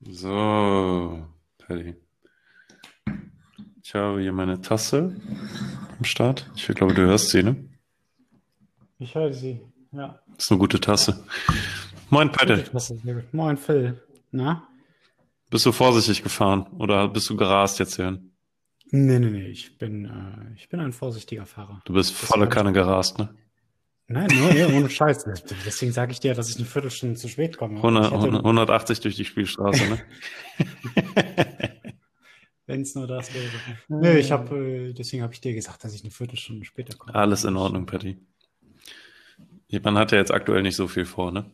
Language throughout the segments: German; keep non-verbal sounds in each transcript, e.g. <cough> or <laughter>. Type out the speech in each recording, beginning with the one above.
So, Paddy. Ich habe hier meine Tasse am Start. Ich glaube, du hörst sie, ne? Ich höre sie, ja. Das ist eine gute Tasse. Moin, Paddy. Moin, Phil. Na? Bist du vorsichtig gefahren oder bist du gerast jetzt hierhin? Nee, nee, nee. Ich bin, äh, ich bin ein vorsichtiger Fahrer. Du bist volle Kanne gerast, ne? Nein, nur, nee, ohne Scheiß. Deswegen sage ich dir, dass ich eine Viertelstunde zu spät komme. 100, 180 durch die Spielstraße, ne? <laughs> Wenn es nur das wäre. Nee, ich habe, äh, deswegen habe ich dir gesagt, dass ich eine Viertelstunde später komme. Alles in Ordnung, Patty. Man hat ja jetzt aktuell nicht so viel vor, ne?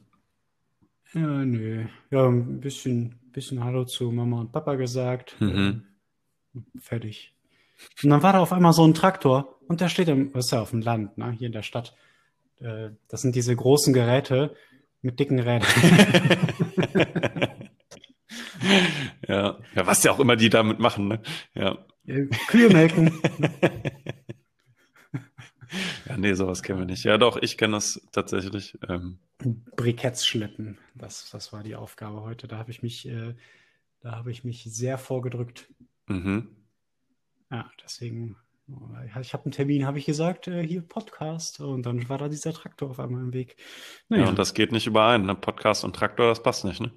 Ja, nö. Ja, ein bisschen, bisschen Hallo zu Mama und Papa gesagt. Mhm. Fertig. Und dann war da auf einmal so ein Traktor und der steht im, was ist ja auf dem Land, ne, hier in der Stadt. Äh, das sind diese großen Geräte mit dicken Rädern. <laughs> ja. ja, was ja auch immer die damit machen, ne? Ja. Kühe melken. <laughs> ja, nee, sowas kennen wir nicht. Ja, doch, ich kenne das tatsächlich. Ähm. Briketts schleppen, das, das war die Aufgabe heute. Da habe ich mich, äh, da habe ich mich sehr vorgedrückt. Mhm. Ja, deswegen ich habe einen Termin, habe ich gesagt, äh, hier Podcast. Und dann war da dieser Traktor auf einmal im Weg. Naja. Ja, und das geht nicht überein. Ne? Podcast und Traktor, das passt nicht, ne?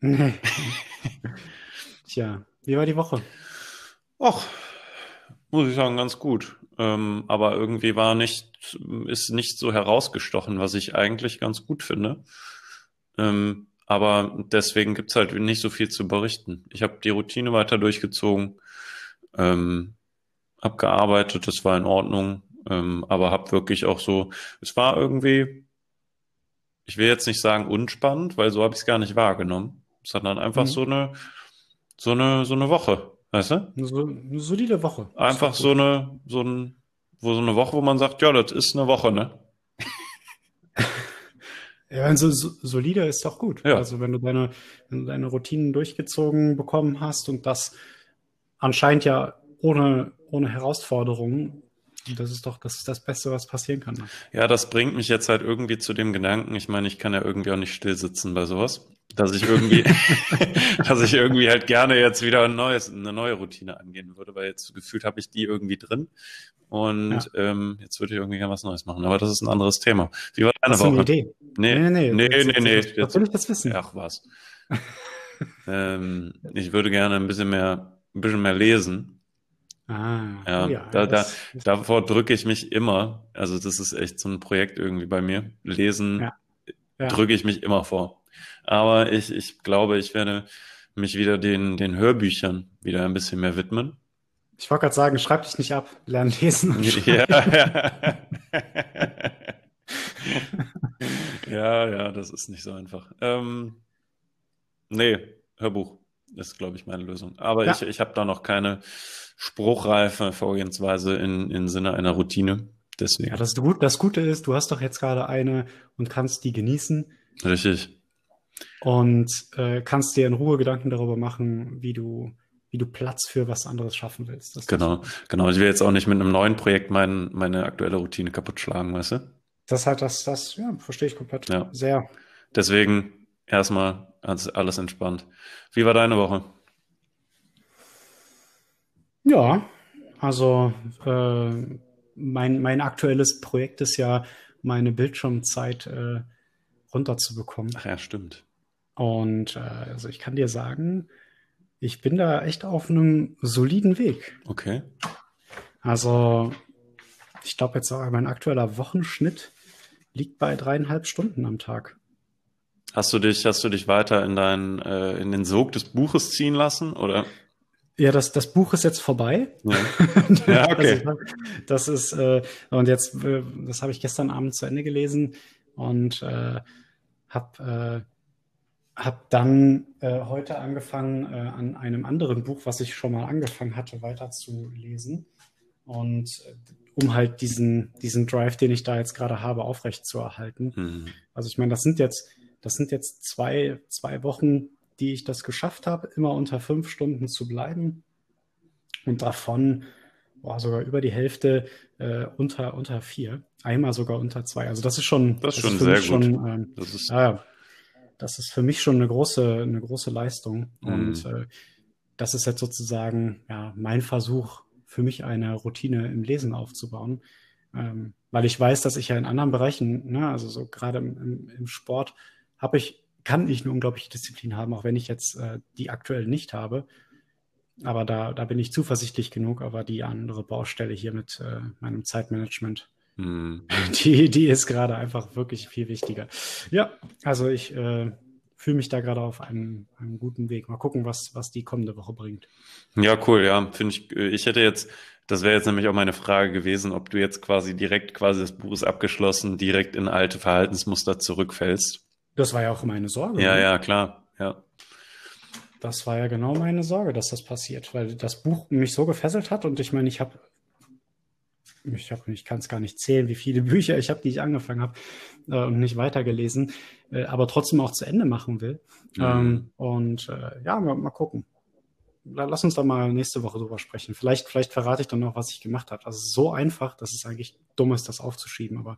Nee. <laughs> Tja, wie war die Woche? Och, muss ich sagen, ganz gut. Ähm, aber irgendwie war nicht, ist nicht so herausgestochen, was ich eigentlich ganz gut finde. Ähm, aber deswegen gibt's halt nicht so viel zu berichten. Ich habe die Routine weiter durchgezogen. Ähm, abgearbeitet, das war in Ordnung, ähm, aber habe wirklich auch so, es war irgendwie, ich will jetzt nicht sagen unspannend, weil so habe ich es gar nicht wahrgenommen, sondern einfach mhm. so eine, so eine, so eine Woche, weißt du? So, eine solide Woche. Einfach so eine, so ein, wo so eine Woche, wo man sagt, ja, das ist eine Woche, ne? <laughs> Ja, so, so, solide ist doch gut. Ja. Also wenn du deine, wenn du deine Routinen durchgezogen bekommen hast und das anscheinend ja ohne, ohne Herausforderungen. Das ist doch das, ist das Beste, was passieren kann. Ja, das bringt mich jetzt halt irgendwie zu dem Gedanken, ich meine, ich kann ja irgendwie auch nicht still sitzen bei sowas, dass ich irgendwie, <laughs> dass ich irgendwie halt gerne jetzt wieder ein neues, eine neue Routine angehen würde, weil jetzt gefühlt habe ich die irgendwie drin und ja. ähm, jetzt würde ich irgendwie gerne was Neues machen. Aber das ist ein anderes Thema. Wie war deine Woche? Eine Idee? Nee, nee, nee. Nee, nee, nee. Jetzt, jetzt will ich das wissen? Ach was. ähm, ich würde gerne ein bisschen mehr, ein bisschen mehr lesen. Ah, ja, ja da, da, davor drücke ich mich immer. Also das ist echt so ein Projekt irgendwie bei mir. Lesen ja. Ja. drücke ich mich immer vor. Aber ich, ich glaube, ich werde mich wieder den, den Hörbüchern wieder ein bisschen mehr widmen. Ich wollte gerade sagen, schreib dich nicht ab, lern lesen. <laughs> ja, ja. <laughs> ja, ja, das ist nicht so einfach. Ähm, nee, Hörbuch ist, glaube ich, meine Lösung. Aber ja. ich, ich habe da noch keine spruchreife Vorgehensweise in, in Sinne einer Routine. Deswegen. Ja, das, das Gute ist, du hast doch jetzt gerade eine und kannst die genießen. Richtig. Und äh, kannst dir in Ruhe Gedanken darüber machen, wie du, wie du Platz für was anderes schaffen willst. Das genau, genau. Ich will jetzt auch nicht mit einem neuen Projekt mein, meine aktuelle Routine kaputt schlagen, weißt du? Das halt, das, das, ja, verstehe ich komplett. Ja. Sehr. Deswegen erstmal alles entspannt. Wie war deine Woche? Ja, also äh, mein, mein aktuelles Projekt ist ja, meine Bildschirmzeit äh, runterzubekommen. Ach ja, stimmt. Und äh, also ich kann dir sagen, ich bin da echt auf einem soliden Weg. Okay. Also ich glaube jetzt auch mein aktueller Wochenschnitt liegt bei dreieinhalb Stunden am Tag. Hast du dich, hast du dich weiter in deinen, äh, in den Sog des Buches ziehen lassen, oder? Ja, das, das Buch ist jetzt vorbei. Ja, <laughs> ja okay. Also, das ist, äh, und jetzt, äh, das habe ich gestern Abend zu Ende gelesen und äh, habe äh, hab dann äh, heute angefangen, äh, an einem anderen Buch, was ich schon mal angefangen hatte, weiterzulesen. Und äh, um halt diesen, diesen Drive, den ich da jetzt gerade habe, aufrechtzuerhalten. Mhm. Also ich meine, das sind jetzt, das sind jetzt zwei, zwei Wochen die ich das geschafft habe, immer unter fünf Stunden zu bleiben. Und davon boah, sogar über die Hälfte äh, unter, unter vier. Einmal sogar unter zwei. Also das ist schon, das ist schon sehr gut. Schon, ähm, das ist ja, das ist für mich schon eine große, eine große Leistung. Mhm. Und äh, das ist jetzt sozusagen ja, mein Versuch, für mich eine Routine im Lesen aufzubauen. Ähm, weil ich weiß, dass ich ja in anderen Bereichen, ne, also so gerade im, im, im Sport, habe ich, kann ich eine unglaubliche Disziplin haben, auch wenn ich jetzt äh, die aktuell nicht habe. Aber da, da bin ich zuversichtlich genug, aber die andere Baustelle hier mit äh, meinem Zeitmanagement, hm. <laughs> die, die ist gerade einfach wirklich viel wichtiger. Ja, also ich äh, fühle mich da gerade auf einem, einem guten Weg. Mal gucken, was, was die kommende Woche bringt. Ja, cool, ja. Finde ich, äh, ich hätte jetzt, das wäre jetzt nämlich auch meine Frage gewesen, ob du jetzt quasi direkt, quasi das Buch ist abgeschlossen, direkt in alte Verhaltensmuster zurückfällst. Das war ja auch meine Sorge. Ja, ne? ja, klar, ja. Das war ja genau meine Sorge, dass das passiert, weil das Buch mich so gefesselt hat und ich meine, ich habe ich habe, ich kann es gar nicht zählen, wie viele <laughs> Bücher ich habe, die ich angefangen habe äh, und nicht weitergelesen, äh, aber trotzdem auch zu Ende machen will. Mhm. Ähm, und äh, ja, mal, mal gucken. Lass uns da mal nächste Woche drüber sprechen. Vielleicht, vielleicht verrate ich dann noch, was ich gemacht habe. Also so einfach, dass es eigentlich dumm ist, das aufzuschieben, aber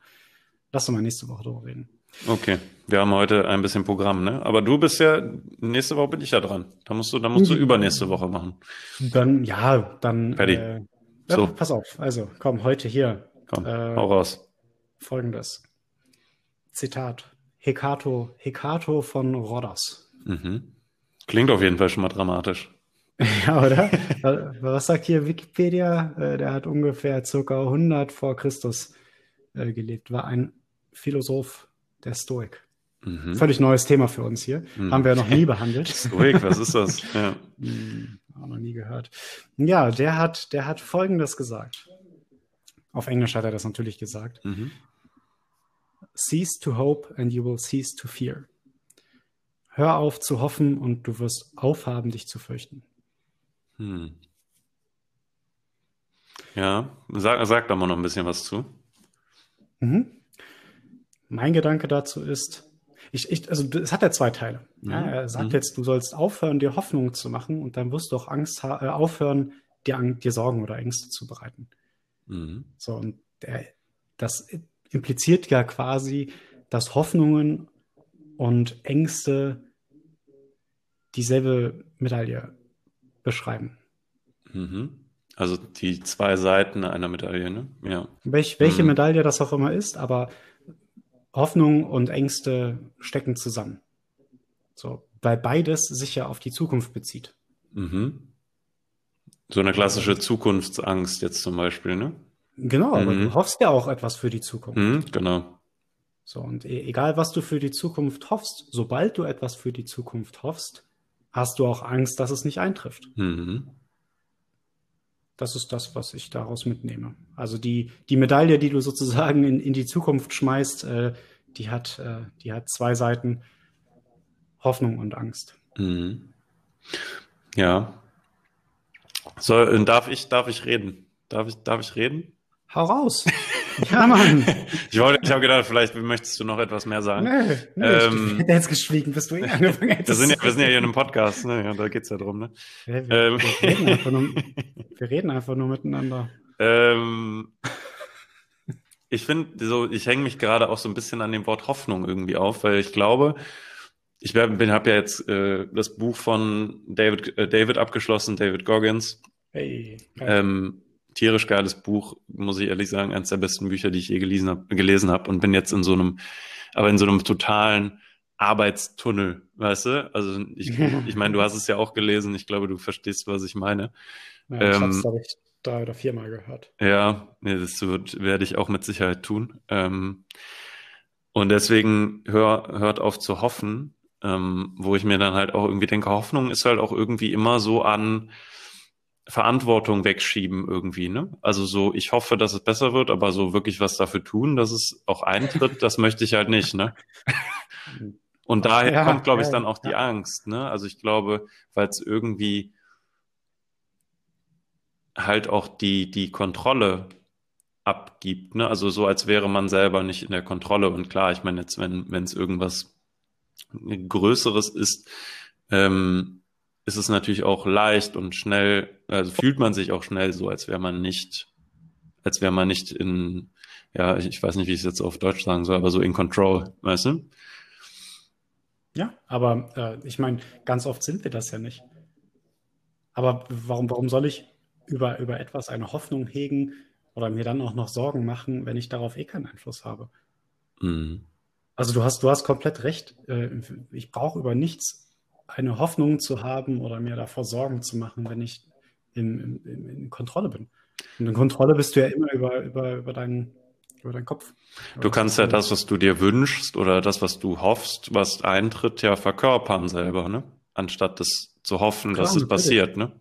lass uns mal nächste Woche drüber reden. Okay, wir haben heute ein bisschen Programm, ne? Aber du bist ja, nächste Woche bin ich ja dran. Da musst du, da musst du übernächste Woche machen. Dann, ja, dann. Fertig. Äh, ja, so. Pass auf, also komm, heute hier. Komm, äh, hau raus. Folgendes. Zitat. Hekato, Hekato von Rhodos. Mhm. Klingt auf jeden Fall schon mal dramatisch. <laughs> ja, oder? Was sagt hier Wikipedia? Äh, der hat ungefähr circa 100 vor Christus äh, gelebt, war ein Philosoph der Stoik. Mhm. Völlig neues Thema für uns hier. Mhm. Haben wir ja noch nie behandelt. <laughs> Stoik, was ist das? <laughs> Ja. Hm, auch noch nie gehört. Ja, der hat, der hat Folgendes gesagt. Auf Englisch hat er das natürlich gesagt. Mhm. Cease to hope and you will cease to fear. Hör auf zu hoffen und du wirst aufhaben, dich zu fürchten. Hm. Ja, sag, sag da mal noch ein bisschen was zu. Mhm. Mein Gedanke dazu ist, ich, ich, also es hat ja zwei Teile. Mhm. Ja, er sagt mhm. jetzt, du sollst aufhören, dir Hoffnung zu machen und dann wirst du auch Angst äh, aufhören, dir, dir Sorgen oder Ängste zu bereiten. Mhm. So, und der, das impliziert ja quasi, dass Hoffnungen und Ängste dieselbe Medaille beschreiben. Mhm. Also die zwei Seiten einer Medaille, ne? Ja. Welch, welche mhm. Medaille das auch immer ist, aber Hoffnung und Ängste stecken zusammen. So, weil beides sich ja auf die Zukunft bezieht. Mhm. So eine klassische Zukunftsangst jetzt zum Beispiel, ne? Genau, mhm. aber du hoffst ja auch etwas für die Zukunft. Mhm, genau. So, und e egal was du für die Zukunft hoffst, sobald du etwas für die Zukunft hoffst, hast du auch Angst, dass es nicht eintrifft. Mhm. Das ist das, was ich daraus mitnehme. Also die, die Medaille, die du sozusagen in, in die Zukunft schmeißt, äh, die, hat, äh, die hat zwei Seiten, Hoffnung und Angst. Mhm. Ja. So, äh, darf ich, darf ich reden? Darf ich, darf ich reden? Hau raus. <laughs> <laughs> Ja, Mann. ich wollte, ich habe gedacht, vielleicht möchtest du noch etwas mehr sagen. Nö, nö ähm, ich hätte jetzt geschwiegen, bis du eh angefangen hättest. Wir sind, ja, wir sind ja hier in einem Podcast, ne? Ja, da geht's ja drum, ne? Ja, wir, ähm. wir, reden einfach nur, wir reden einfach nur miteinander. Ähm, ich finde, so, ich hänge mich gerade auch so ein bisschen an dem Wort Hoffnung irgendwie auf, weil ich glaube, ich habe ja jetzt äh, das Buch von David, äh, David abgeschlossen, David Goggins. Hey, ähm, tierisch geiles Buch, muss ich ehrlich sagen, eines der besten Bücher, die ich je gelesen habe, gelesen habe und bin jetzt in so einem, aber in so einem totalen Arbeitstunnel, weißt du? Also ich, <laughs> ich meine, du hast es ja auch gelesen, ich glaube, du verstehst, was ich meine. Ja, ich ähm, habe es, glaube ich, drei oder viermal gehört. Ja, nee, das wird, werde ich auch mit Sicherheit tun. Ähm, und deswegen hör, hört auf zu hoffen, ähm, wo ich mir dann halt auch irgendwie denke, Hoffnung ist halt auch irgendwie immer so an Verantwortung wegschieben irgendwie, ne? Also so, ich hoffe, dass es besser wird, aber so wirklich was dafür tun, dass es auch eintritt, das möchte ich halt nicht, ne? <laughs> Und daher ja, kommt, glaube ich, dann auch die ja. Angst, ne? Also ich glaube, weil es irgendwie halt auch die, die Kontrolle abgibt, ne? Also so, als wäre man selber nicht in der Kontrolle. Und klar, ich meine jetzt, wenn, wenn es irgendwas Größeres ist, ähm, ist es natürlich auch leicht und schnell, also fühlt man sich auch schnell so, als wäre man nicht, als wäre man nicht in, ja, ich, ich weiß nicht, wie ich es jetzt auf Deutsch sagen soll, aber so in Control, weißt du? Ja, aber äh, ich meine, ganz oft sind wir das ja nicht. Aber warum, warum soll ich über, über etwas eine Hoffnung hegen oder mir dann auch noch Sorgen machen, wenn ich darauf eh keinen Einfluss habe? Mhm. Also du hast, du hast komplett recht. Äh, ich brauche über nichts eine Hoffnung zu haben oder mir davor Sorgen zu machen, wenn ich in, in, in Kontrolle bin. Und in Kontrolle bist du ja immer über, über, über, deinen, über deinen Kopf. Du kannst ja das, was du dir wünschst oder das, was du hoffst, was eintritt, ja verkörpern selber, ne? Anstatt das zu hoffen, Klar, dass es passiert, ne?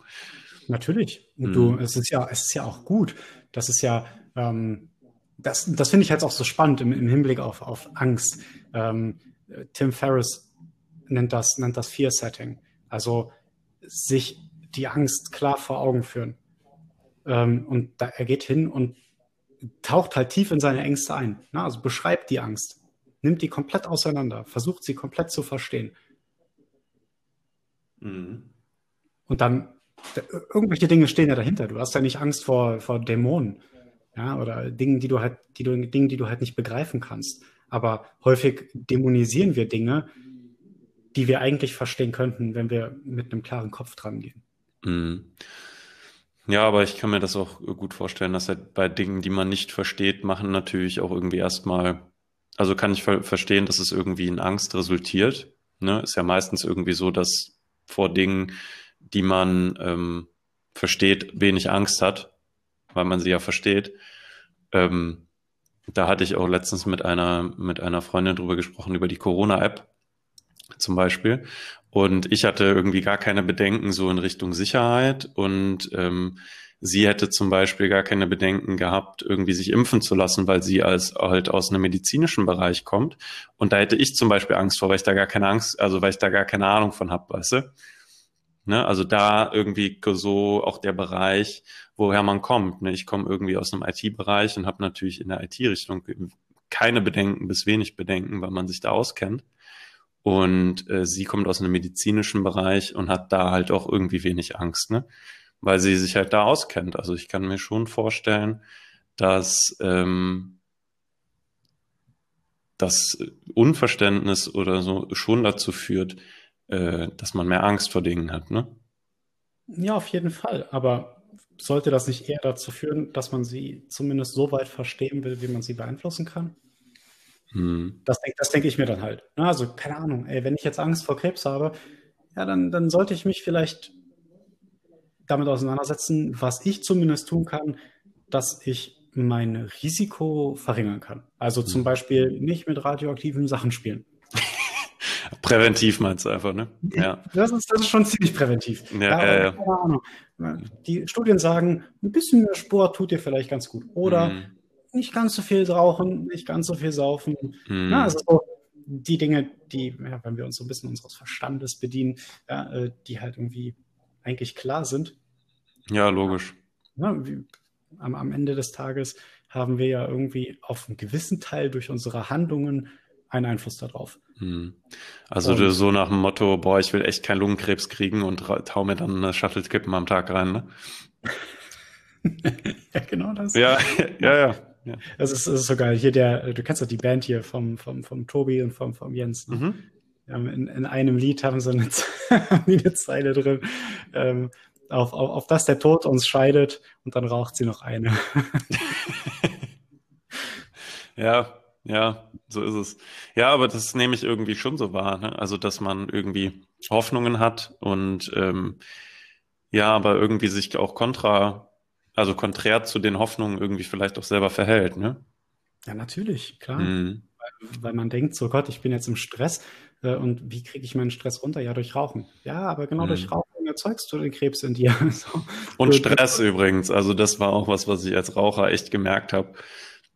Natürlich. Und mhm. du, es ist ja, es ist ja auch gut. Das ist ja, ähm, das, das finde ich jetzt auch so spannend im, im Hinblick auf, auf Angst. Ähm, Tim Ferriss nennt das, nennt das Fear-Setting. Also sich die Angst klar vor Augen führen. Ähm, und da, er geht hin und taucht halt tief in seine Ängste ein. Ne? Also beschreibt die Angst, nimmt die komplett auseinander, versucht sie komplett zu verstehen. Mhm. Und dann, irgendwelche Dinge stehen ja dahinter. Du hast ja nicht Angst vor, vor Dämonen. Ja, oder Dingen, die du halt, die du, Dingen, die du halt nicht begreifen kannst. Aber häufig dämonisieren wir Dinge, die wir eigentlich verstehen könnten, wenn wir mit einem klaren Kopf dran gehen. Mhm. Ja, aber ich kann mir das auch gut vorstellen, dass halt bei Dingen, die man nicht versteht, machen natürlich auch irgendwie erstmal, also kann ich ver verstehen, dass es irgendwie in Angst resultiert. Ne? Ist ja meistens irgendwie so, dass vor Dingen, die man ähm, versteht, wenig Angst hat, weil man sie ja versteht. Ähm, da hatte ich auch letztens mit einer, mit einer Freundin drüber gesprochen, über die Corona-App zum Beispiel. Und ich hatte irgendwie gar keine Bedenken so in Richtung Sicherheit und ähm, sie hätte zum Beispiel gar keine Bedenken gehabt, irgendwie sich impfen zu lassen, weil sie als halt aus einem medizinischen Bereich kommt. Und da hätte ich zum Beispiel Angst vor, weil ich da gar keine Angst, also weil ich da gar keine Ahnung von habe, weißt du? Ne? Also da irgendwie so auch der Bereich, woher man kommt. Ne? Ich komme irgendwie aus einem IT-Bereich und habe natürlich in der IT-Richtung keine Bedenken bis wenig Bedenken, weil man sich da auskennt. Und äh, sie kommt aus einem medizinischen Bereich und hat da halt auch irgendwie wenig Angst, ne? Weil sie sich halt da auskennt. Also ich kann mir schon vorstellen, dass ähm, das Unverständnis oder so schon dazu führt, äh, dass man mehr Angst vor Dingen hat, ne? Ja, auf jeden Fall. Aber sollte das nicht eher dazu führen, dass man sie zumindest so weit verstehen will, wie man sie beeinflussen kann? Hm. Das, das denke ich mir dann halt. Also, keine Ahnung, ey, wenn ich jetzt Angst vor Krebs habe, ja, dann, dann sollte ich mich vielleicht damit auseinandersetzen, was ich zumindest tun kann, dass ich mein Risiko verringern kann. Also zum hm. Beispiel nicht mit radioaktiven Sachen spielen. <laughs> Präventiv meinst du einfach, ne? Ja. Das ist, das ist schon ziemlich präventiv. Ja, ja, ja, ja. Keine Ahnung. Die Studien sagen, ein bisschen mehr Sport tut dir vielleicht ganz gut. Oder mhm nicht ganz so viel rauchen, nicht ganz so viel saufen. Mhm. Na, also so die Dinge, die, ja, wenn wir uns so ein bisschen unseres Verstandes bedienen, ja, äh, die halt irgendwie eigentlich klar sind. Ja, logisch. Ja, wie, am, am Ende des Tages haben wir ja irgendwie auf einen gewissen Teil durch unsere Handlungen einen Einfluss darauf. Hm. Also und, so nach dem Motto, boah, ich will echt keinen Lungenkrebs kriegen und hau mir dann eine Shuttle-Kippen am Tag rein, ne? <laughs> ja, genau das. Ja, <laughs> ja, ja. Ja. Das, ist, das ist so geil. Hier der, du kennst doch die Band hier vom, vom, vom Tobi und vom, vom Jens. Ne? Mhm. In, in einem Lied haben sie eine, <laughs> eine Zeile drin, ähm, auf, auf, auf das der Tod uns scheidet und dann raucht sie noch eine. <laughs> ja, ja, so ist es. Ja, aber das nehme ich irgendwie schon so wahr. Ne? Also, dass man irgendwie Hoffnungen hat und ähm, ja, aber irgendwie sich auch kontra also konträr zu den Hoffnungen irgendwie vielleicht auch selber verhält, ne? Ja, natürlich, klar. Mhm. Weil, weil, man denkt, so Gott, ich bin jetzt im Stress äh, und wie kriege ich meinen Stress runter? Ja, durch Rauchen. Ja, aber genau mhm. durch Rauchen erzeugst du den Krebs in dir. <laughs> so. Und Stress übrigens. Also das war auch was, was ich als Raucher echt gemerkt habe.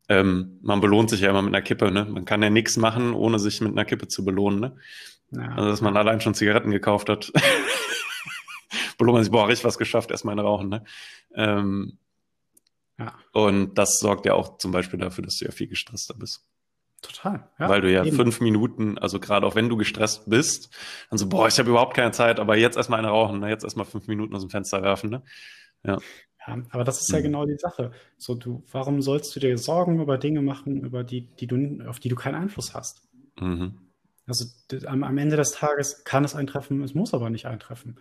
Ähm, man belohnt sich ja immer mit einer Kippe, ne? Man kann ja nichts machen, ohne sich mit einer Kippe zu belohnen, ne? Ja. Also dass man allein schon Zigaretten gekauft hat. <laughs> belohnt man sich, boah, richtig was geschafft, erstmal eine rauchen, ne? Ähm, ja. Und das sorgt ja auch zum Beispiel dafür, dass du ja viel gestresster bist. Total. Ja, Weil du ja eben. fünf Minuten, also gerade auch wenn du gestresst bist, dann so, boah, ich habe überhaupt keine Zeit, aber jetzt erstmal eine rauchen, ne? jetzt erstmal fünf Minuten aus dem Fenster werfen. Ne? Ja. ja, aber das ist ja mhm. genau die Sache. So, du, warum sollst du dir Sorgen über Dinge machen, über die, die du, auf die du keinen Einfluss hast? Mhm. Also am, am Ende des Tages kann es eintreffen, es muss aber nicht eintreffen.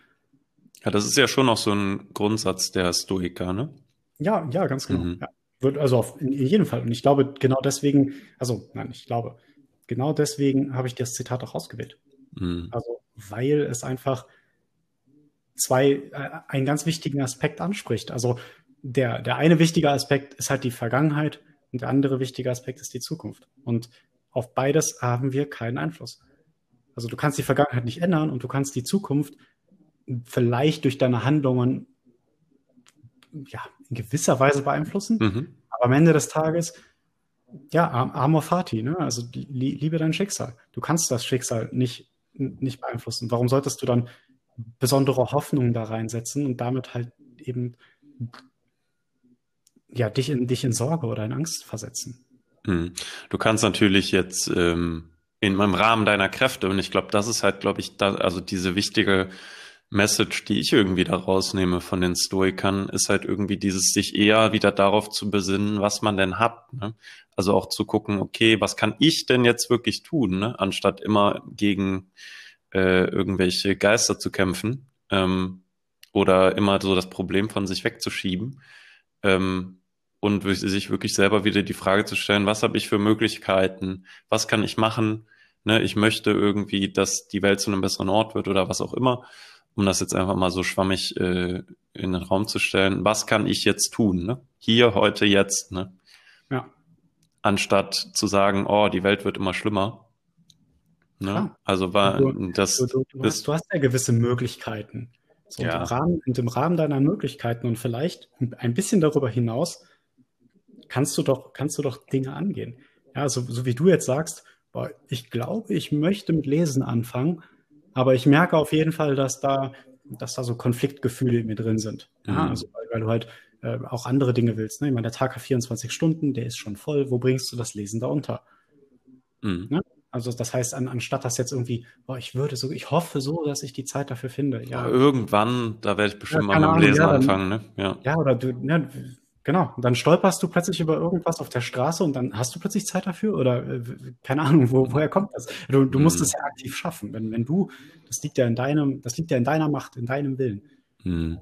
Ja, das ist ja schon auch so ein Grundsatz der Stoiker, ne? Ja, ja, ganz genau. Mhm. Ja. Wird also auf, in, jedem Fall. Und ich glaube, genau deswegen, also nein, ich glaube, genau deswegen habe ich das Zitat auch ausgewählt. Mhm. Also, weil es einfach zwei, äh, einen ganz wichtigen Aspekt anspricht. Also der, der eine wichtige Aspekt ist halt die Vergangenheit und der andere wichtige Aspekt ist die Zukunft. Und auf beides haben wir keinen Einfluss. Also du kannst die Vergangenheit nicht ändern und du kannst die Zukunft vielleicht durch deine Handlungen ja, in gewisser Weise beeinflussen. Mhm. Aber am Ende des Tages, ja, amor fati, ne? also liebe dein Schicksal. Du kannst das Schicksal nicht, nicht beeinflussen. Warum solltest du dann besondere Hoffnungen da reinsetzen und damit halt eben ja, dich in, dich in Sorge oder in Angst versetzen? Mhm. Du kannst natürlich jetzt ähm, in, im Rahmen deiner Kräfte, und ich glaube, das ist halt, glaube ich, da, also diese wichtige Message, die ich irgendwie da rausnehme von den Stoikern, ist halt irgendwie dieses sich eher wieder darauf zu besinnen, was man denn hat. Ne? Also auch zu gucken, okay, was kann ich denn jetzt wirklich tun, ne? anstatt immer gegen äh, irgendwelche Geister zu kämpfen ähm, oder immer so das Problem von sich wegzuschieben. Ähm, und sich wirklich selber wieder die Frage zu stellen, was habe ich für Möglichkeiten, was kann ich machen, ne, ich möchte irgendwie, dass die Welt zu einem besseren Ort wird oder was auch immer, um das jetzt einfach mal so schwammig äh, in den Raum zu stellen, was kann ich jetzt tun, ne? hier, heute, jetzt, ne? Ja. Anstatt zu sagen, oh, die Welt wird immer schlimmer. Ne? Ah, also war du, das. Du, du, du, hast, du hast ja gewisse Möglichkeiten. So ja. im, Rahmen, im Rahmen deiner Möglichkeiten und vielleicht ein bisschen darüber hinaus kannst du doch, kannst du doch Dinge angehen. Ja, so, so wie du jetzt sagst, boah, ich glaube, ich möchte mit Lesen anfangen, aber ich merke auf jeden Fall, dass da, dass da so Konfliktgefühle in mir drin sind. Ja, mhm. also weil, weil, du halt äh, auch andere Dinge willst. Ne? Ich meine, der Tag hat 24 Stunden, der ist schon voll. Wo bringst du das Lesen da unter? Mhm. Ne? Also das heißt, an, anstatt das jetzt irgendwie, boah, ich würde so, ich hoffe so, dass ich die Zeit dafür finde. Ja, ja irgendwann, da werde ich bestimmt ja, mal mit dem Lesen ja, dann, anfangen, ne? Ja. ja, oder du, ne, Genau. Und dann stolperst du plötzlich über irgendwas auf der Straße und dann hast du plötzlich Zeit dafür oder äh, keine Ahnung, wo, woher kommt das? Du, du musst mhm. es ja aktiv schaffen. Wenn, wenn du, das liegt ja in deinem, das liegt ja in deiner Macht, in deinem Willen. Mhm.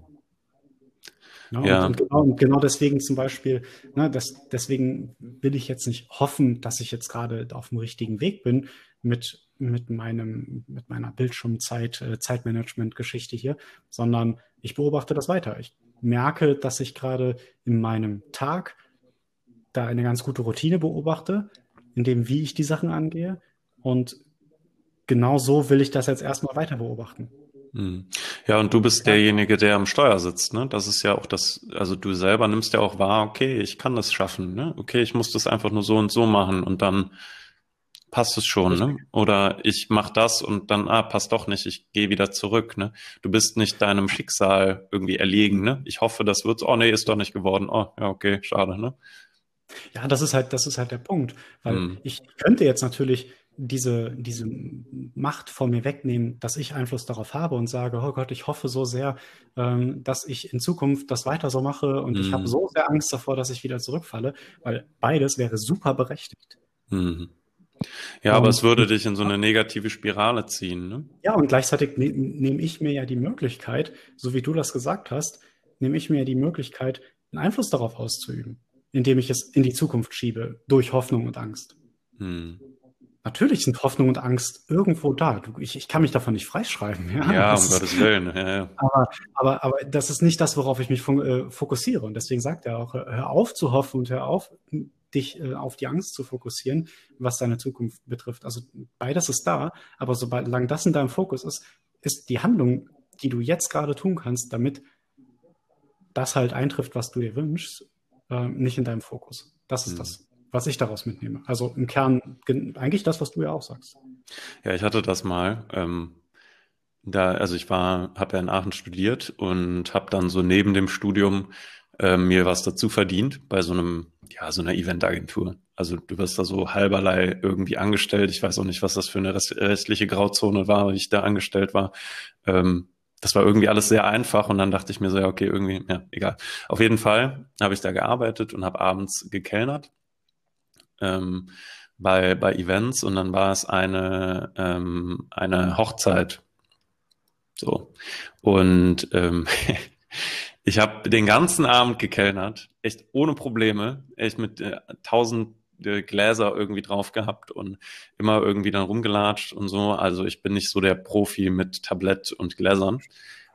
Ja, ja. Und, und, genau, und, genau, deswegen zum Beispiel, ne, das, deswegen will ich jetzt nicht hoffen, dass ich jetzt gerade auf dem richtigen Weg bin mit, mit meinem, mit meiner Bildschirmzeit, äh, Zeitmanagement-Geschichte hier, sondern ich beobachte das weiter. Ich merke, dass ich gerade in meinem Tag da eine ganz gute Routine beobachte, in dem, wie ich die Sachen angehe. Und genau so will ich das jetzt erstmal weiter beobachten. Hm. Ja, und du bist derjenige, der am Steuer sitzt, ne? Das ist ja auch das, also du selber nimmst ja auch wahr, okay, ich kann das schaffen, ne? Okay, ich muss das einfach nur so und so machen und dann passt es schon, ne? Oder ich mache das und dann, ah, passt doch nicht, ich gehe wieder zurück, ne? Du bist nicht deinem Schicksal irgendwie erlegen, ne? Ich hoffe, das wird, oh nee, ist doch nicht geworden. Oh, ja, okay, schade, ne? Ja, das ist halt, das ist halt der Punkt. Weil hm. ich könnte jetzt natürlich diese, diese Macht von mir wegnehmen, dass ich Einfluss darauf habe und sage, oh Gott, ich hoffe so sehr, ähm, dass ich in Zukunft das weiter so mache und hm. ich habe so sehr Angst davor, dass ich wieder zurückfalle, weil beides wäre super berechtigt. Hm. Ja, aber es würde dich in so eine negative Spirale ziehen. Ne? Ja, und gleichzeitig ne nehme ich mir ja die Möglichkeit, so wie du das gesagt hast, nehme ich mir ja die Möglichkeit, einen Einfluss darauf auszuüben, indem ich es in die Zukunft schiebe, durch Hoffnung und Angst. Hm. Natürlich sind Hoffnung und Angst irgendwo da. Ich, ich kann mich davon nicht freischreiben. Ja, ja um Gottes Willen. Ja, ja. Aber, aber, aber das ist nicht das, worauf ich mich äh, fokussiere. Und deswegen sagt er auch, hör auf zu hoffen und hör auf, dich äh, auf die Angst zu fokussieren, was deine Zukunft betrifft. Also beides ist da, aber solange das in deinem Fokus ist, ist die Handlung, die du jetzt gerade tun kannst, damit das halt eintrifft, was du dir wünschst, äh, nicht in deinem Fokus. Das ist mhm. das, was ich daraus mitnehme. Also im Kern eigentlich das, was du ja auch sagst. Ja, ich hatte das mal. Ähm, da, also ich war, habe ja in Aachen studiert und habe dann so neben dem Studium äh, mir was dazu verdient bei so einem, ja, so einer Eventagentur. Also du wirst da so halberlei irgendwie angestellt. Ich weiß auch nicht, was das für eine restliche Grauzone war, wie ich da angestellt war. Ähm, das war irgendwie alles sehr einfach und dann dachte ich mir so, ja, okay, irgendwie, ja, egal. Auf jeden Fall habe ich da gearbeitet und habe abends gekellnert. Ähm, bei, bei Events und dann war es eine, ähm, eine Hochzeit. So. Und ähm, <laughs> ich habe den ganzen Abend gekellnert, echt ohne Probleme, echt mit äh, tausend äh, Gläser irgendwie drauf gehabt und immer irgendwie dann rumgelatscht und so. Also ich bin nicht so der Profi mit Tablett und Gläsern.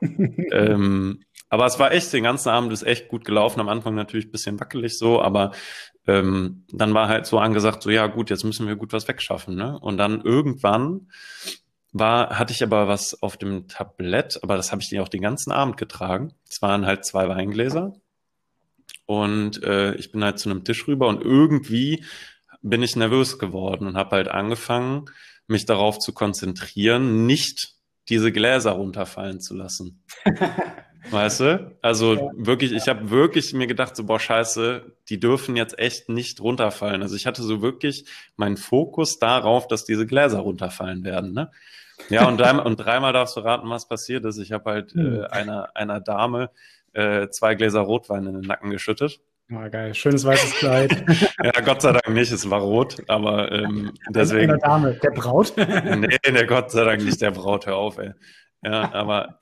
<laughs> ähm, aber es war echt, den ganzen Abend ist echt gut gelaufen. Am Anfang natürlich ein bisschen wackelig so, aber ähm, dann war halt so angesagt, so ja gut, jetzt müssen wir gut was wegschaffen. Ne? Und dann irgendwann war, hatte ich aber was auf dem Tablett, aber das habe ich dir auch den ganzen Abend getragen. Es waren halt zwei Weingläser. Und äh, ich bin halt zu einem Tisch rüber und irgendwie bin ich nervös geworden und habe halt angefangen, mich darauf zu konzentrieren, nicht diese Gläser runterfallen zu lassen. <laughs> Weißt du? Also ja. wirklich, ich habe wirklich mir gedacht, so, boah, scheiße, die dürfen jetzt echt nicht runterfallen. Also ich hatte so wirklich meinen Fokus darauf, dass diese Gläser runterfallen werden. Ne? Ja, und, dreimal, und dreimal darfst du raten, was passiert ist. Ich habe halt hm. äh, einer, einer Dame äh, zwei Gläser Rotwein in den Nacken geschüttet. Ah, geil. Schönes weißes Kleid. <laughs> ja, Gott sei Dank nicht, es war rot, aber ähm, deswegen. Einer Dame, der Braut? <laughs> nee, der Gott sei Dank nicht der Braut, hör auf, ey. Ja, aber,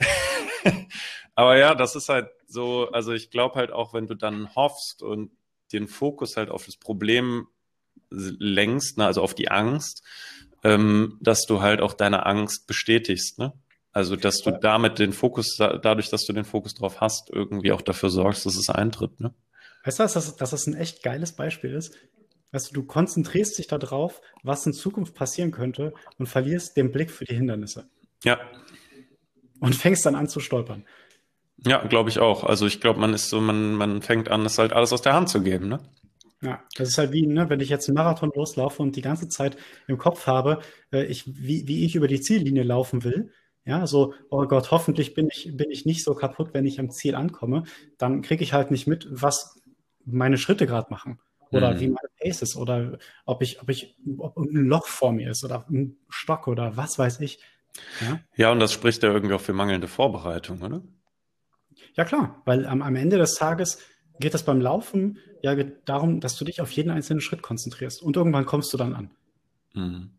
<laughs> aber ja, das ist halt so, also ich glaube halt auch, wenn du dann hoffst und den Fokus halt auf das Problem lenkst, ne, also auf die Angst, ähm, dass du halt auch deine Angst bestätigst, ne? Also, dass du damit den Fokus, dadurch, dass du den Fokus drauf hast, irgendwie auch dafür sorgst, dass es eintritt, ne? Weißt du, dass das, dass das ein echt geiles Beispiel ist? Weißt du, du konzentrierst dich darauf, was in Zukunft passieren könnte und verlierst den Blick für die Hindernisse. Ja. Und fängst dann an zu stolpern. Ja, glaube ich auch. Also ich glaube, man ist so, man, man fängt an, es halt alles aus der Hand zu geben, ne? Ja, das ist halt wie, ne, wenn ich jetzt einen Marathon loslaufe und die ganze Zeit im Kopf habe, äh, ich, wie, wie ich über die Ziellinie laufen will, ja, so, oh Gott, hoffentlich bin ich, bin ich nicht so kaputt, wenn ich am Ziel ankomme, dann kriege ich halt nicht mit, was meine Schritte gerade machen. Oder mhm. wie meine Pace ist, oder ob ich, ob ich, ob ein Loch vor mir ist oder ein Stock oder was weiß ich. Ja, ja und das spricht ja irgendwie auch für mangelnde Vorbereitung, oder? Ja, klar, weil am, am Ende des Tages geht es beim Laufen ja darum, dass du dich auf jeden einzelnen Schritt konzentrierst und irgendwann kommst du dann an. Mhm.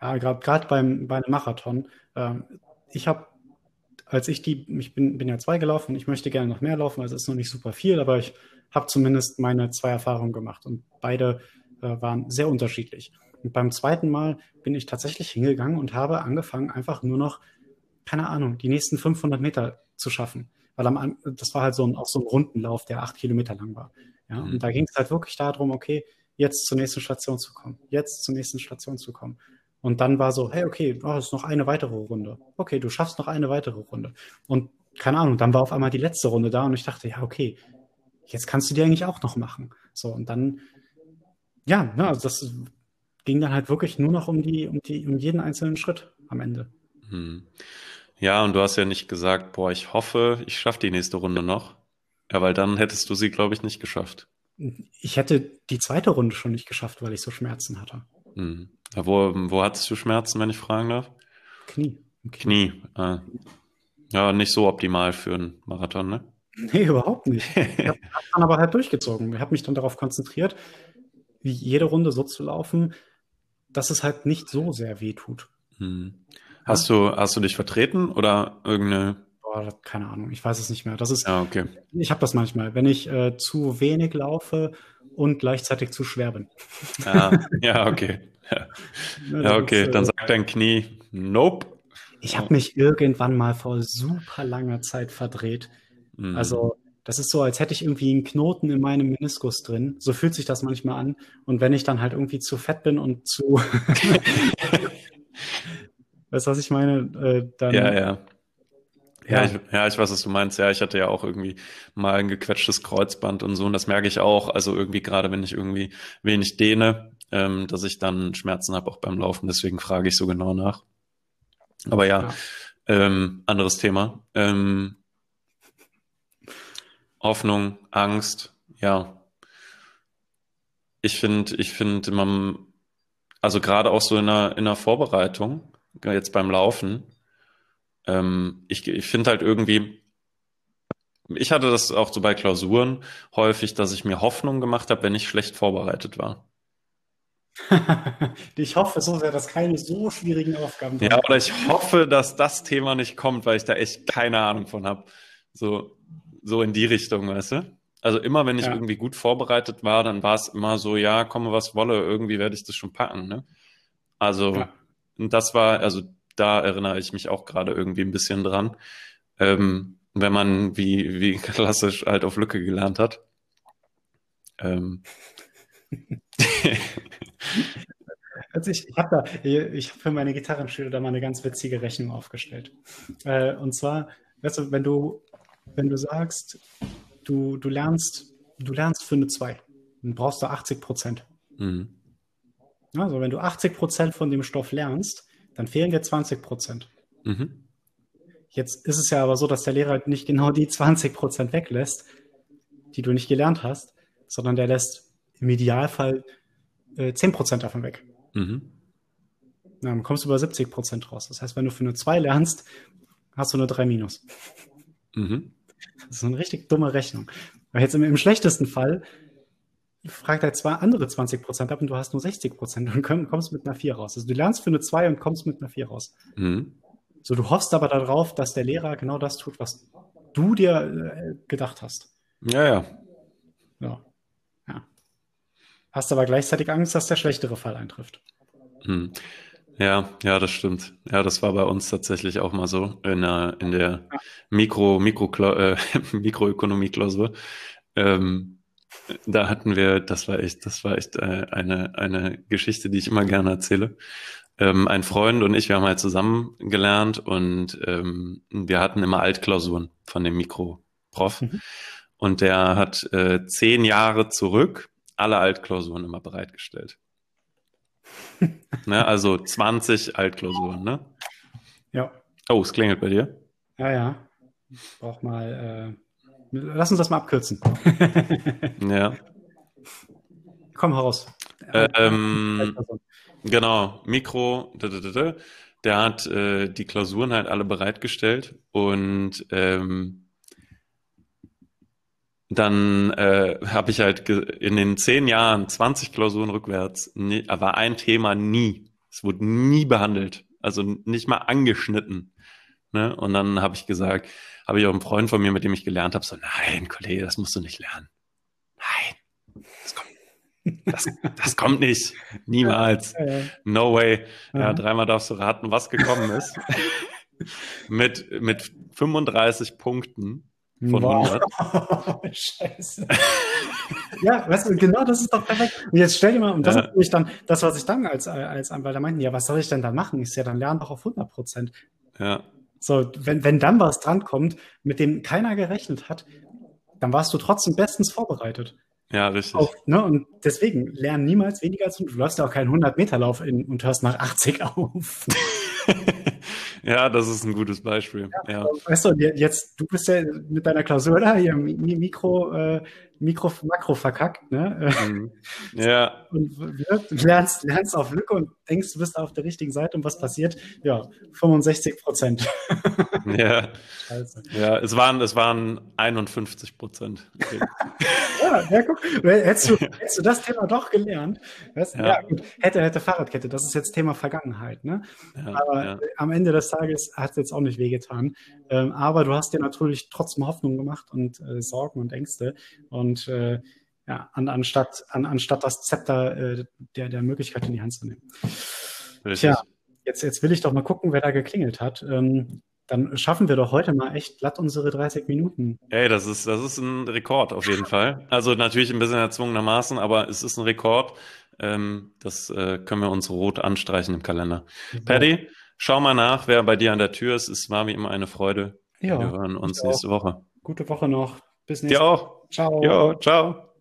Ja, gerade beim, beim Marathon. Ähm, ich habe, als ich die, ich bin, bin ja zwei gelaufen, ich möchte gerne noch mehr laufen, also es ist noch nicht super viel, aber ich habe zumindest meine zwei Erfahrungen gemacht und beide äh, waren sehr unterschiedlich. Und beim zweiten Mal bin ich tatsächlich hingegangen und habe angefangen, einfach nur noch, keine Ahnung, die nächsten 500 Meter zu schaffen. Weil am, das war halt so ein, auch so ein Rundenlauf, der acht Kilometer lang war. Ja, mhm. und da ging es halt wirklich darum, okay, jetzt zur nächsten Station zu kommen, jetzt zur nächsten Station zu kommen. Und dann war so, hey, okay, du hast noch eine weitere Runde. Okay, du schaffst noch eine weitere Runde. Und keine Ahnung, dann war auf einmal die letzte Runde da und ich dachte, ja, okay, jetzt kannst du die eigentlich auch noch machen. So, und dann, ja, ne, also das ging dann halt wirklich nur noch um die, um die, um jeden einzelnen Schritt am Ende. Hm. Ja, und du hast ja nicht gesagt, boah, ich hoffe, ich schaffe die nächste Runde noch. Ja, weil dann hättest du sie, glaube ich, nicht geschafft. Ich hätte die zweite Runde schon nicht geschafft, weil ich so Schmerzen hatte. Hm. Ja, wo, wo hattest du Schmerzen, wenn ich fragen darf? Knie. Knie. Knie. Ah. Ja, nicht so optimal für einen Marathon, ne? Nee, überhaupt nicht. <laughs> Ich habe dann aber halt durchgezogen. Ich habe mich dann darauf konzentriert, wie jede Runde so zu laufen, dass es halt nicht so sehr weh tut. Hm. Hast, du, hast du dich vertreten oder irgendeine. Boah, keine Ahnung, ich weiß es nicht mehr. Das ist, ja, okay. Ich habe das manchmal, wenn ich äh, zu wenig laufe und gleichzeitig zu schwer bin. Ah, ja, okay. Ja, <laughs> ja okay, dann äh, sagt dein Knie, nope. Ich habe mich irgendwann mal vor super langer Zeit verdreht. Mhm. Also das ist so, als hätte ich irgendwie einen Knoten in meinem Meniskus drin. So fühlt sich das manchmal an. Und wenn ich dann halt irgendwie zu fett bin und zu. <laughs> <laughs> weißt du, was ich meine? Äh, dann. Ja, ja. Ja, ich, ja, ich weiß, was du meinst. Ja, ich hatte ja auch irgendwie mal ein gequetschtes Kreuzband und so. Und das merke ich auch. Also irgendwie gerade, wenn ich irgendwie wenig dehne, ähm, dass ich dann Schmerzen habe auch beim Laufen. Deswegen frage ich so genau nach. Aber ja, ja. Ähm, anderes Thema. Ähm, Hoffnung, Angst, ja. Ich finde, ich finde, man, also gerade auch so in der, in der Vorbereitung, jetzt beim Laufen, ähm, ich, ich finde halt irgendwie, ich hatte das auch so bei Klausuren häufig, dass ich mir Hoffnung gemacht habe, wenn ich schlecht vorbereitet war. <laughs> ich hoffe so sehr, dass keine so schwierigen Aufgaben Ja, oder ich hoffe, dass das Thema nicht kommt, weil ich da echt keine Ahnung von habe. So, so in die Richtung, weißt du? Also immer, wenn ich ja. irgendwie gut vorbereitet war, dann war es immer so, ja, komme was wolle, irgendwie werde ich das schon packen, ne? Also, ja. Das war, also da erinnere ich mich auch gerade irgendwie ein bisschen dran. Ähm, wenn man wie, wie klassisch halt auf Lücke gelernt hat. Ähm. <laughs> Also ich, ich habe da, ich habe für meine Gitarrenschüler da mal eine ganz witzige Rechnung aufgestellt. Äh, und zwar, weißt du, wenn du, wenn du sagst, du, du lernst, du lernst für eine 2, dann brauchst du 80 Prozent. Mhm. Also wenn du 80 Prozent von dem Stoff lernst, dann fehlen dir 20 Prozent. Mhm. Jetzt ist es ja aber so, dass der Lehrer nicht genau die 20 Prozent weglässt, die du nicht gelernt hast, sondern der lässt im Idealfall äh, 10 Prozent davon weg. Mhm. Na, dann kommst du über 70 Prozent raus. Das heißt, wenn du für eine 2 lernst, hast du eine 3 minus. Mhm. Das ist eine richtig dumme Rechnung. Weil jetzt im, im schlechtesten Fall fragt er zwei andere 20 Prozent ab und du hast nur 60 Prozent und kommst mit einer 4 raus. Also du lernst für eine 2 und kommst mit einer 4 raus. Mhm. So, du hoffst aber darauf, dass der Lehrer genau das tut, was du dir äh, gedacht hast. Ja, ja. Ja. ja. Hast aber gleichzeitig Angst, dass der schlechtere Fall eintrifft. Mhm. Ja, ja, das stimmt. Ja, das war bei uns tatsächlich auch mal so in der, in der Mikro, Mikro, äh, <laughs> Mikroökonomie-Klausur. Ähm, da hatten wir, das war echt, das war echt äh, eine, eine Geschichte, die ich immer gerne erzähle. Ähm, ein Freund und ich, wir haben halt zusammen gelernt und ähm, wir hatten immer Altklausuren von dem Mikro-Prof. Mhm. Und der hat äh, zehn Jahre zurück alle Altklausuren immer bereitgestellt. <laughs> ne, also 20 Altklausuren, ne? Ja. Oh, es klingelt bei dir. Ja, ja. Ich brauch mal. Äh, lass uns das mal abkürzen. <laughs> ja. Komm heraus. Ähm, genau, Mikro, der hat äh, die Klausuren halt alle bereitgestellt und ähm, dann äh, habe ich halt in den zehn Jahren 20 Klausuren rückwärts, nie, war ein Thema nie. Es wurde nie behandelt, also nicht mal angeschnitten. Ne? Und dann habe ich gesagt, habe ich auch einen Freund von mir, mit dem ich gelernt habe, so, nein, Kollege, das musst du nicht lernen. Nein, das kommt, das, das kommt nicht. Niemals. No way. Ja, dreimal darfst du raten, was gekommen ist. <laughs> mit, mit 35 Punkten von wow. 100. <laughs> Scheiße. ja, weißt du, genau das ist doch perfekt. Und jetzt stell dir mal, und das ja. ist natürlich dann das, was ich dann als, als Anwalt meinten, ja, was soll ich denn da machen? Ich ja, dann lern doch auf 100 Prozent. Ja. So, wenn, wenn dann was drankommt, mit dem keiner gerechnet hat, dann warst du trotzdem bestens vorbereitet. Ja, richtig. Auf, ne? Und deswegen, lern niemals weniger als du. Läufst ja auch keinen 100-Meter-Lauf und hörst nach 80 auf. <laughs> Ja, das ist ein gutes Beispiel. Ja, ja. Weißt du, jetzt, du bist ja mit deiner Klausur da hier Mikro, äh, Mikro, Makro verkackt, ne? Mhm. Ja. <laughs> Und lernst, lernst auf Lücke und denkst, du bist auf der richtigen Seite und was passiert? Ja, 65 Prozent. <laughs> Ja. Scheiße. Ja, es waren, es waren 51 Prozent. ja, ja, guck, hättest du, <laughs> hättest du das Thema doch gelernt, weißt, ja. ja. gut, hätte, hätte Fahrradkette, das ist jetzt Thema Vergangenheit, ne? Ja, aber ja. am Ende des Tages hat es jetzt auch nicht wehgetan. Ähm, aber du hast dir natürlich trotzdem Hoffnung gemacht und äh, Sorgen und Ängste und und äh, ja, an, anstatt, an, anstatt das Zepter äh, der, der Möglichkeit in die Hand zu nehmen. Richtig. Tja, jetzt, jetzt will ich doch mal gucken, wer da geklingelt hat. Ähm, dann schaffen wir doch heute mal echt glatt unsere 30 Minuten. Ey, das ist, das ist ein Rekord auf jeden Fall. Also natürlich ein bisschen erzwungenermaßen, aber es ist ein Rekord. Ähm, das äh, können wir uns rot anstreichen im Kalender. Ja. Paddy, schau mal nach, wer bei dir an der Tür ist. Es war wie immer eine Freude. Ja, wir hören uns nächste Woche. Gute Woche noch. Bis nächste Woche. Dir auch. Ciao. Jo, ciao.